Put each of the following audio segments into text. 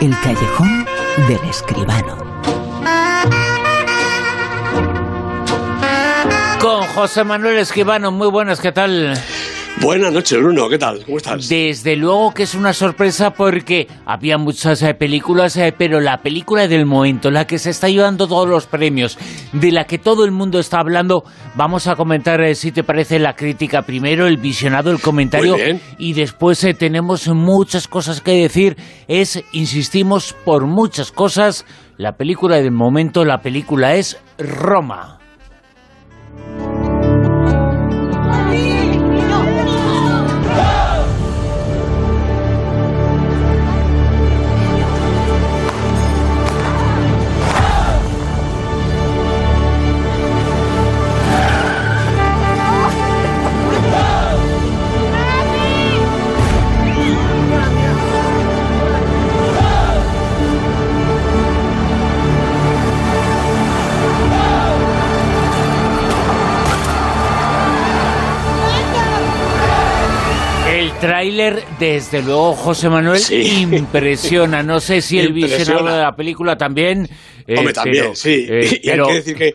El callejón del escribano. Con José Manuel Escribano, muy buenas, ¿qué tal? Buenas noches, Bruno, ¿qué tal? ¿Cómo estás? Desde luego que es una sorpresa porque había muchas eh, películas, eh, pero la película del momento, la que se está llevando todos los premios, de la que todo el mundo está hablando, vamos a comentar eh, si te parece la crítica primero, el visionado, el comentario y después tenemos muchas cosas que decir. Es, insistimos, por muchas cosas, la película del momento, la película es Roma. Tráiler, desde luego, José Manuel, impresiona. No sé si el visionado de la película también. Eh, Hombre, también, sí. Eh, y hay que decir que.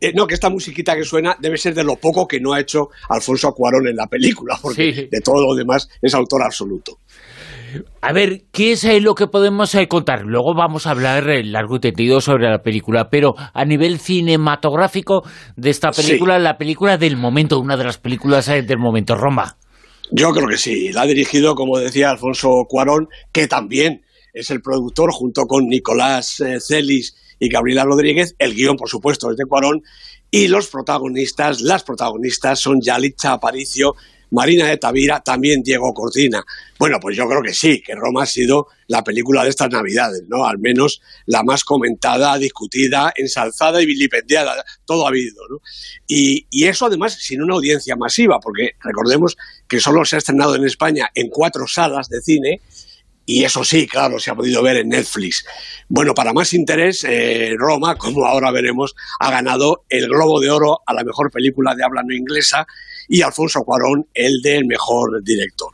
Eh, no, que esta musiquita que suena debe ser de lo poco que no ha hecho Alfonso Cuarón en la película, porque de todo lo demás es autor absoluto. A ver, ¿qué es lo que podemos contar? Luego vamos a hablar largo y tendido sobre la película, pero a nivel cinematográfico de esta película, la película del momento, una de las películas del momento, Roma. Yo creo que sí. La ha dirigido, como decía Alfonso Cuarón, que también es el productor, junto con Nicolás eh, Celis y Gabriela Rodríguez. El guion, por supuesto, es de Cuarón. Y los protagonistas, las protagonistas son Yalitza Aparicio Marina de Tavira, también Diego Cortina. Bueno, pues yo creo que sí, que Roma ha sido la película de estas Navidades, ¿no? Al menos la más comentada, discutida, ensalzada y vilipendiada, todo ha habido, ¿no? Y, y eso además sin una audiencia masiva, porque recordemos que solo se ha estrenado en España en cuatro salas de cine, y eso sí, claro, se ha podido ver en Netflix. Bueno, para más interés, eh, Roma, como ahora veremos, ha ganado el Globo de Oro a la mejor película de habla no inglesa y Alfonso Cuarón el del mejor director.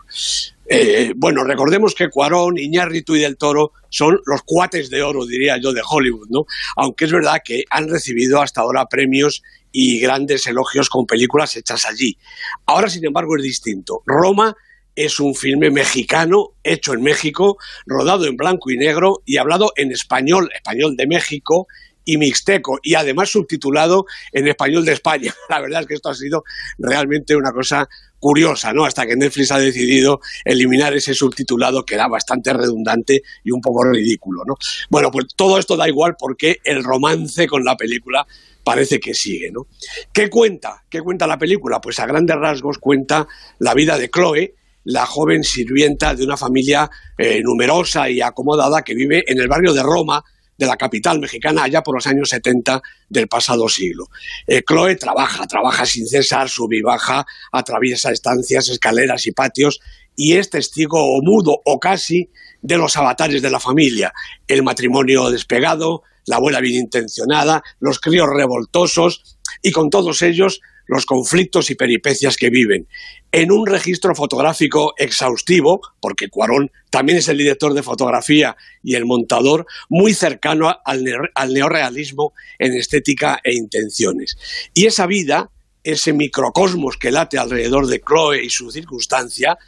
Eh, bueno, recordemos que Cuarón, Iñárritu y Del Toro son los cuates de oro, diría yo, de Hollywood, ¿no? Aunque es verdad que han recibido hasta ahora premios y grandes elogios con películas hechas allí. Ahora, sin embargo, es distinto. Roma es un filme mexicano, hecho en México, rodado en blanco y negro y hablado en español, español de México, y mixteco y además subtitulado en español de España. La verdad es que esto ha sido realmente una cosa curiosa, ¿no? Hasta que Netflix ha decidido eliminar ese subtitulado que era bastante redundante y un poco ridículo, ¿no? Bueno, pues todo esto da igual porque el romance con la película parece que sigue, ¿no? ¿Qué cuenta? ¿Qué cuenta la película? Pues a grandes rasgos cuenta la vida de Chloe, la joven sirvienta de una familia eh, numerosa y acomodada que vive en el barrio de Roma, de la capital mexicana allá por los años 70 del pasado siglo. Eh, Chloe trabaja, trabaja sin cesar, sube y baja, atraviesa estancias, escaleras y patios y es testigo o mudo o casi de los avatares de la familia, el matrimonio despegado, la abuela bien intencionada, los críos revoltosos y con todos ellos los conflictos y peripecias que viven, en un registro fotográfico exhaustivo, porque Cuarón también es el director de fotografía y el montador, muy cercano al, al neorealismo en estética e intenciones. Y esa vida, ese microcosmos que late alrededor de Chloe y su circunstancia,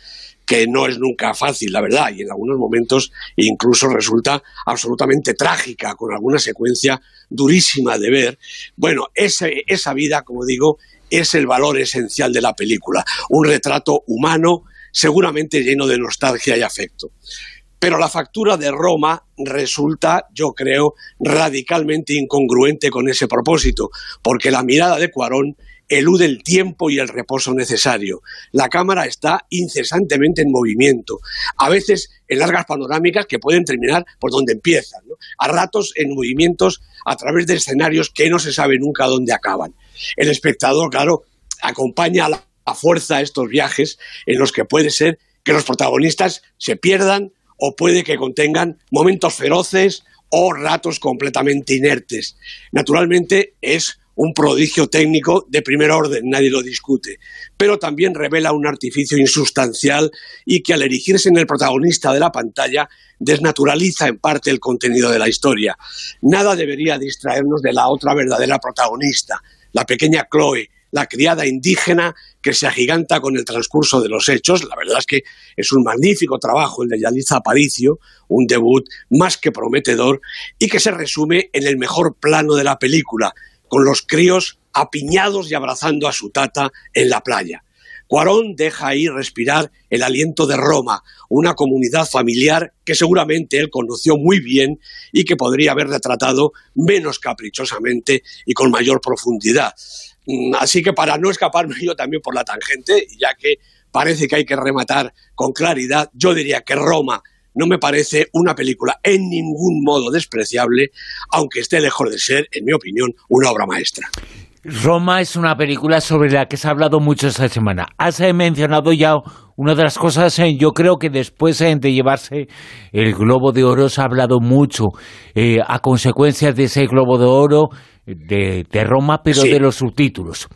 que no es nunca fácil, la verdad, y en algunos momentos incluso resulta absolutamente trágica, con alguna secuencia durísima de ver. Bueno, esa vida, como digo, es el valor esencial de la película, un retrato humano, seguramente lleno de nostalgia y afecto. Pero la factura de Roma resulta, yo creo, radicalmente incongruente con ese propósito, porque la mirada de Cuarón elude el tiempo y el reposo necesario. La cámara está incesantemente en movimiento, a veces en largas panorámicas que pueden terminar por donde empiezan, a ratos en movimientos a través de escenarios que no se sabe nunca dónde acaban. El espectador, claro, acompaña a la fuerza estos viajes en los que puede ser que los protagonistas se pierdan o puede que contengan momentos feroces o ratos completamente inertes. Naturalmente es un prodigio técnico de primer orden, nadie lo discute, pero también revela un artificio insustancial y que al erigirse en el protagonista de la pantalla desnaturaliza en parte el contenido de la historia. Nada debería distraernos de la otra verdadera protagonista, la pequeña Chloe, la criada indígena que se agiganta con el transcurso de los hechos. La verdad es que es un magnífico trabajo el de Yaliza Aparicio, un debut más que prometedor y que se resume en el mejor plano de la película, con los críos apiñados y abrazando a su tata en la playa. Cuarón deja ahí respirar el aliento de Roma, una comunidad familiar que seguramente él conoció muy bien y que podría haber retratado menos caprichosamente y con mayor profundidad. Mm, así que para no escaparme yo también por la tangente, ya que parece que hay que rematar con claridad, yo diría que Roma no me parece una película en ningún modo despreciable, aunque esté lejos de ser, en mi opinión, una obra maestra. Roma es una película sobre la que se ha hablado mucho esta semana. Has eh, mencionado ya una de las cosas, eh, yo creo que después eh, de llevarse el Globo de Oro se ha hablado mucho a consecuencia de ese Globo de Oro de, Roma, pero de los subtítulos.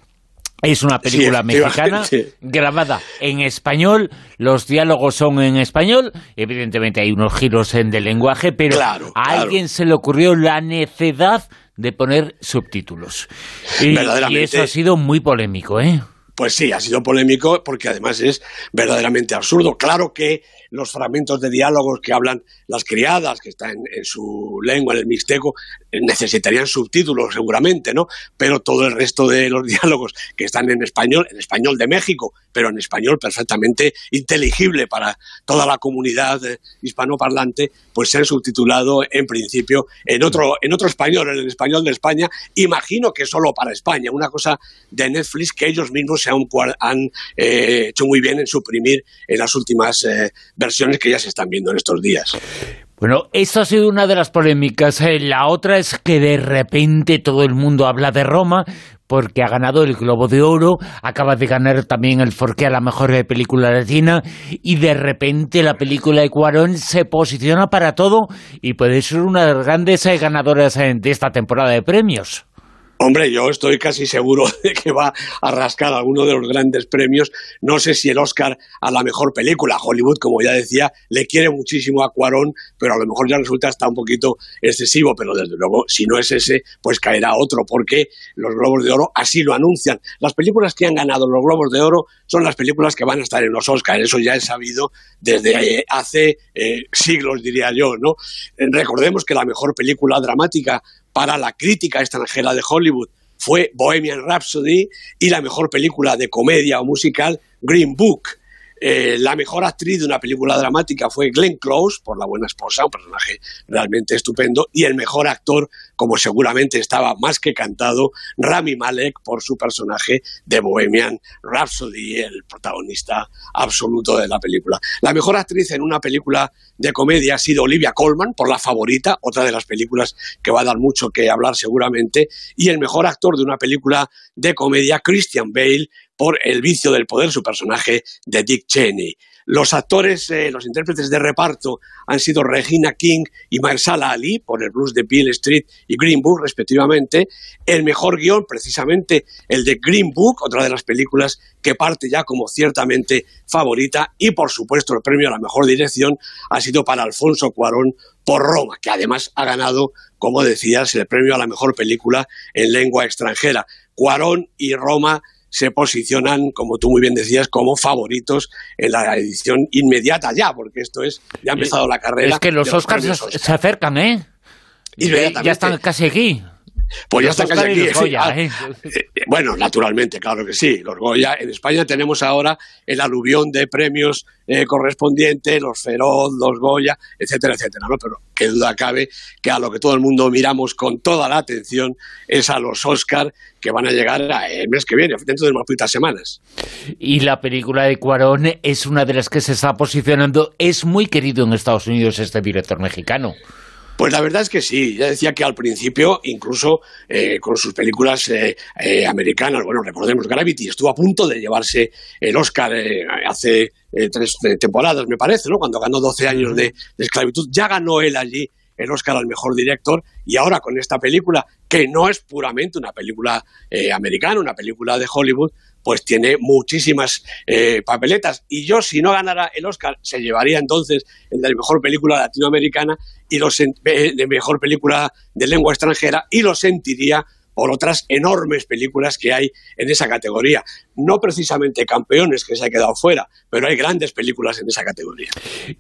Es una película mexicana grabada en español, los diálogos son en español, evidentemente hay unos giros en del lenguaje, pero a alguien se le ocurrió la necedad de poner subtítulos. Y, y, eso ha sido muy polémico, ¿eh? Pues sí, ha sido polémico porque además es verdaderamente absurdo. Claro que los fragmentos de diálogos que hablan las criadas, que están en, su lengua, en el mixteco, necesitarían subtítulos seguramente, ¿no? Pero todo el resto de los diálogos que están en español, en español de México, pero en español perfectamente inteligible para toda la comunidad eh, hispanoparlante, pues se han subtitulado en principio en otro, en otro español, en el español de España. Imagino que solo para España, una cosa de Netflix que ellos mismos se han, eh, hecho muy bien en suprimir en las últimas eh, versiones que ya se están viendo en estos días. Bueno, esto ha sido una de las polémicas. Eh, la otra es que de repente todo el mundo habla de Roma porque ha ganado el Globo de Oro, acaba de ganar también el Forqué a la mejor película latina y de repente la película de Cuarón se posiciona para todo y puede ser una de las grandes eh, ganadoras eh, de esta temporada de premios. Hombre, yo estoy casi seguro de que va a rascar alguno de los grandes premios. No sé si el Oscar a la mejor película. Hollywood, como ya decía, le quiere muchísimo a Cuarón, pero a lo mejor ya resulta hasta un poquito excesivo. Pero desde luego, si no es ese, pues caerá otro, porque los Globos de Oro así lo anuncian. Las películas que han ganado los Globos de Oro son las películas que van a estar en los Oscars. Eso ya es sabido desde hace eh, siglos, diría yo. ¿no? Recordemos que la mejor película dramática para la crítica extranjera de Hollywood fue Bohemian Rhapsody y la mejor película de comedia o musical Green Book. Eh, la mejor actriz de una película dramática fue Glenn Close, por La Buena Esposa, un personaje realmente estupendo, y el mejor actor, como seguramente estaba más que cantado, Rami Malek, por su personaje de Bohemian Rhapsody, el protagonista absoluto de la película. La mejor actriz en una película de comedia ha sido Olivia Colman, por La Favorita, otra de las películas que va a dar mucho que hablar seguramente, y el mejor actor de una película de comedia, Christian Bale, por El vicio del poder, su personaje de Dick Cheney. Los actores, eh, los intérpretes de reparto han sido Regina King y Marsala Ali por el blues de Bill Street y Green Book, respectivamente. El mejor guion, precisamente el de Green Book, otra de las películas que parte ya como ciertamente favorita. Y por supuesto, el premio a la mejor dirección ha sido para Alfonso Cuarón por Roma, que además ha ganado, como decías, el premio a la mejor película en lengua extranjera. Cuarón y Roma se posicionan, como tú muy bien decías, como favoritos en la edición inmediata ya, porque esto es, ya ha empezado la carrera. Es que los Oscars se, acercan, ¿eh? Ya están casi aquí. Pues ya están casi aquí. Ah, ¿eh? Eh, bueno, naturalmente, claro que sí. Los Goya, en España tenemos ahora el aluvión de premios eh, correspondientes, los Feroz, los Goya, etcétera, etcétera. ¿no? Pero qué duda cabe que a lo que todo el mundo miramos con toda la atención es a los Oscar que van a llegar el mes que viene, dentro de unas poquitas semanas. Y la película de Cuarón es una de las que se está posicionando. Es muy querido en Estados Unidos este director mexicano. Pues la verdad es que sí, ya decía que al principio, incluso eh, con sus películas eh, eh, americanas, bueno, recordemos Gravity, estuvo a punto de llevarse el Oscar hace tres temporadas, me parece, ¿no? Cuando ganó 12 años de, esclavitud, ya ganó él allí el Oscar al mejor director y ahora con esta película, que no es puramente una película eh, americana, una película de Hollywood, pues tiene muchísimas eh, papeletas. Y yo, si no ganara el Oscar, se llevaría entonces el de mejor película latinoamericana y los de mejor película de lengua extranjera y lo sentiría por otras enormes películas que hay en esa categoría. No precisamente campeones que se ha quedado fuera, pero hay grandes películas en esa categoría.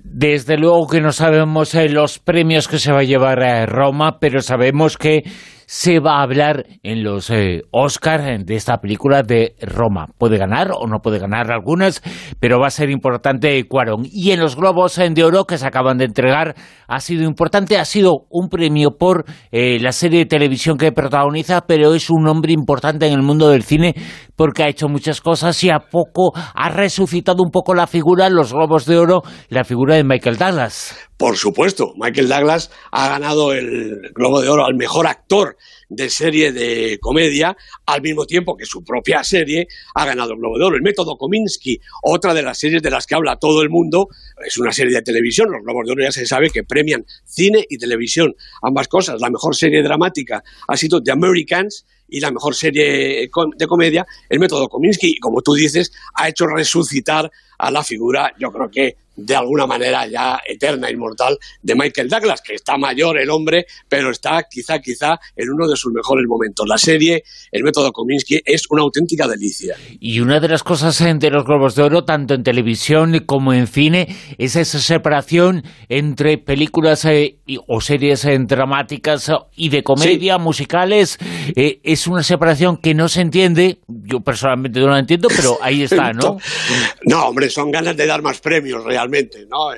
Desde luego que no sabemos eh, los premios que se va a llevar a Roma, pero sabemos que se va a hablar en los eh, Oscars de esta película de Roma. Puede ganar o no puede ganar algunas, pero va a ser importante Cuarón. Y en los Globos de Oro que se acaban de entregar ha sido importante, ha sido un premio por eh, la serie de televisión que protagoniza, pero es un hombre importante en el mundo del cine porque ha hecho muchas cosas y a poco ha resucitado un poco la figura en los Globos de Oro, la figura de Michael Douglas. Por supuesto, Michael Douglas ha ganado el Globo de Oro al mejor actor de serie de comedia, al mismo tiempo que su propia serie ha ganado el Globo de Oro. El método Kominsky, otra de las series de las que habla todo el mundo, es una serie de televisión. Los Globos de Oro ya se sabe que premian cine y televisión, ambas cosas. La mejor serie dramática ha sido The Americans y la mejor serie de comedia, el método Kominsky, y como tú dices, ha hecho resucitar a la figura, yo creo que de alguna manera ya eterna, inmortal, de Michael Douglas, que está mayor el hombre, pero está quizá, quizá en uno de sus mejores momentos. La serie, el método Kominsky, es una auténtica delicia. Y una de las cosas de los Globos de Oro, tanto en televisión como en cine, es esa separación entre películas eh, o series eh, dramáticas y de comedia, musicales. Eh, es una separación que no se entiende, yo personalmente no la entiendo, pero ahí está, ¿no? no, hombre, son ganas de dar más premios realmente, ¿no?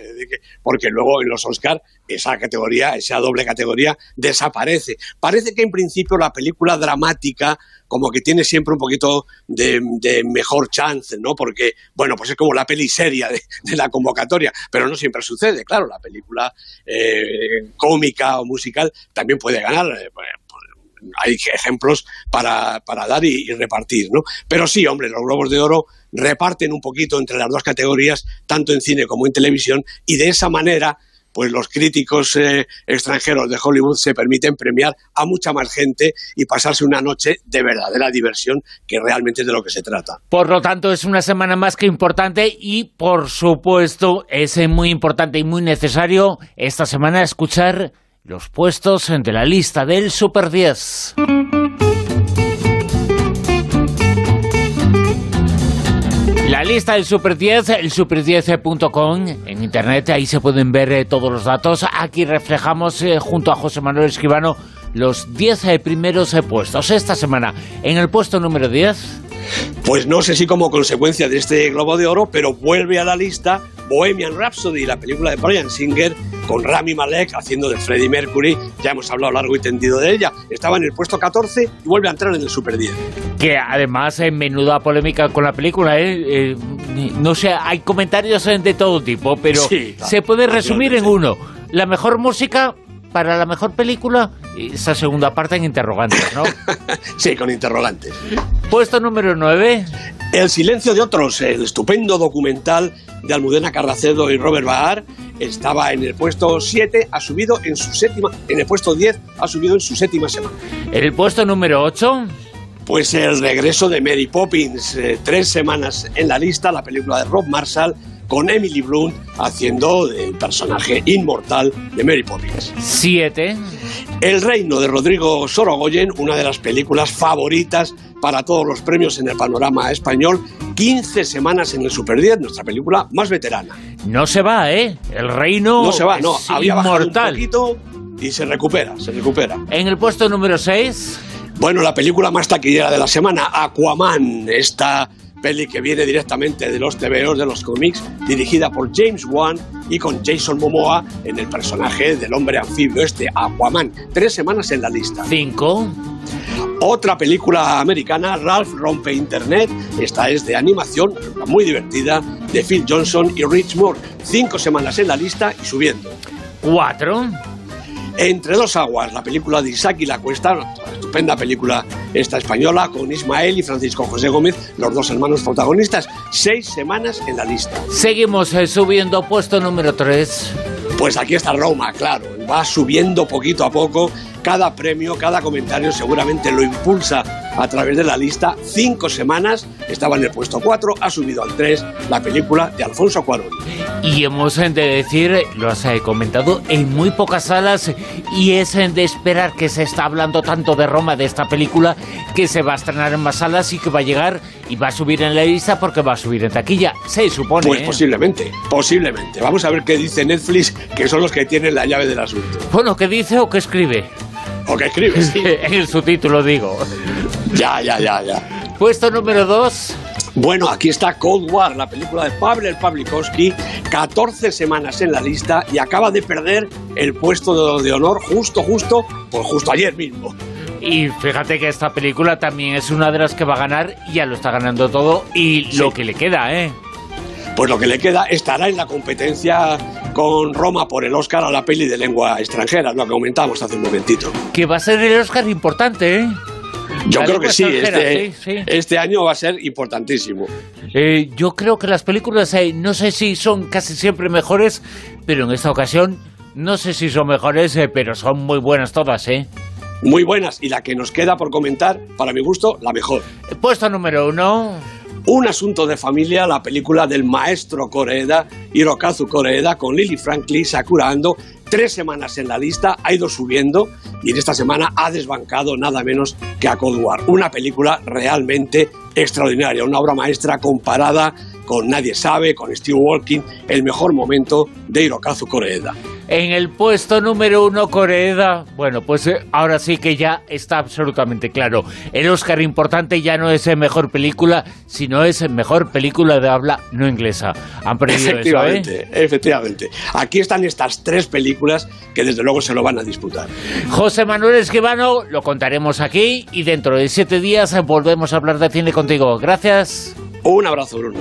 Porque luego en los Oscar esa categoría, esa doble categoría desaparece. Parece que en principio la película dramática como que tiene siempre un poquito de, mejor chance, ¿no? Porque, bueno, pues es como la peli seria de, la convocatoria, pero no siempre sucede, claro, la película eh, cómica o musical también puede ganar, eh, hay ejemplos para, para dar y, repartir, ¿no? Pero sí, hombre, los Globos de Oro reparten un poquito entre las dos categorías, tanto en cine como en televisión, y de esa manera pues los críticos eh, extranjeros de Hollywood se permiten premiar a mucha más gente y pasarse una noche de verdadera diversión, que realmente es de lo que se trata. Por lo tanto, es una semana más que importante y, por supuesto, es muy importante y muy necesario esta semana escuchar los puestos de la lista del Super 10. La lista del Super 10, el super10.com, en internet, ahí se pueden ver eh, todos los datos. Aquí reflejamos eh, junto a José Manuel Escribano los 10 eh, primeros puestos esta semana. En el puesto número 10... Pues no sé si como consecuencia de este Globo de Oro, pero vuelve a la lista Bohemian Rhapsody, la película de Brian Singer, con Rami Malek haciendo de Freddie Mercury. Ya hemos hablado largo y tendido de ella. Estaba en el puesto 14 y vuelve a entrar en el Super 10. Que además, en menuda polémica con la película, ¿eh? eh no sé, hay comentarios de todo tipo, pero se puede resumir en uno. La mejor música para la mejor película, esa segunda parte en interrogantes, ¿no? sí, con interrogantes. Puesto número 9. El silencio de otros, el estupendo documental de Almudena Carracedo y Robert Bahar, estaba en el puesto 7, ha subido en su séptima, en el puesto 10 ha subido en su séptima semana. ¿En el puesto número 8? Pues el regreso de Mary Poppins, eh, tres semanas en la lista, la película de Rob Marshall, con Emily Blunt haciendo el personaje inmortal de Mary Poppins. Siete. El reino de Rodrigo Sorogoyen, una de las películas favoritas para todos los premios en el panorama español, 15 semanas en el Super 10, nuestra película más veterana. No se va, ¿eh? El reino no se va, no, había inmortal. un poquito y se recupera, se recupera. En el puesto número 6... Bueno, la película más taquillera de la semana, Aquaman, esta peli que viene directamente de los TVOs de los cómics, dirigida por James Wan y con Jason Momoa en el personaje del hombre anfibio este, Aquaman. Tres semanas en la lista. Cinco. Otra película americana, Ralph rompe Internet. Esta es de animación, muy divertida, de Phil Johnson y Rich Moore. Cinco semanas en la lista y subiendo. Cuatro. Entre dos aguas, la película de Isaac y la Cuesta, estupenda película esta española con Ismael y Francisco José Gómez, los dos hermanos protagonistas. Seis semanas en la lista. Seguimos eh, subiendo puesto número 3. Pues aquí está Roma, claro. Va subiendo poquito a poco cada premio, cada comentario seguramente lo impulsa a través de la lista. Cinco semanas estaba en el puesto 4, ha subido al 3 la película de Alfonso Cuarón. Y hemos de decir, lo has eh, comentado, en muy pocas salas y es de esperar que se está hablando tanto de Roma, de esta película, que se va a estrenar en más salas y que va a llegar y va a subir en la lista porque va a subir en taquilla, se supone. Pues ¿eh? posiblemente, posiblemente. Vamos a ver qué dice Netflix, que son los que tienen la llave del asunto. Bueno, ¿qué dice o qué escribe? ¿O qué escribe? Sí. en el subtítulo digo. Ya, ya, ya, ya. Puesto número 2. Bueno, aquí está Cold War, la película de Pavel Pavlikovsky, 14 semanas en la lista y acaba de perder el puesto de, honor justo, justo, por justo ayer mismo. Y fíjate que esta película también es una de las que va a ganar, ya lo está ganando todo, y lo que le queda, ¿eh? Pues lo que le queda estará en la competencia con Roma por el Oscar a la peli de lengua extranjera, lo que comentamos hace un momentito. Que va a ser el Oscar importante, ¿eh? Yo creo que sí este, este, año va a ser importantísimo. Eh, yo creo que las películas, eh, no sé si son casi siempre mejores, pero en esta ocasión no sé si son mejores, eh, pero son muy buenas todas, ¿eh? Muy buenas, y la que nos queda por comentar, para mi gusto, la mejor. Puesto número uno. Un asunto de familia, la película del maestro Koreeda, Hirokazu Koreeda, con Lily Franklin, Sakura Ando, tres semanas en la lista, ha ido subiendo y en esta semana ha desbancado nada menos que a Cold War. Una película realmente extraordinaria, una obra maestra comparada con Nadie Sabe, con Steve Walking, el mejor momento de Hirokazu Koreeda. En el puesto número uno, Koreeda. Bueno, pues eh, ahora sí que ya está absolutamente claro. El Oscar importante ya no es mejor película, sino es mejor película de habla no inglesa. Han perdido efectivamente, eso, ¿eh? Efectivamente. Aquí están estas tres películas que desde luego se lo van a disputar. José Manuel Esquivano, lo contaremos aquí y dentro de siete días volvemos a hablar de cine contigo. Gracias. Un abrazo, Bruno.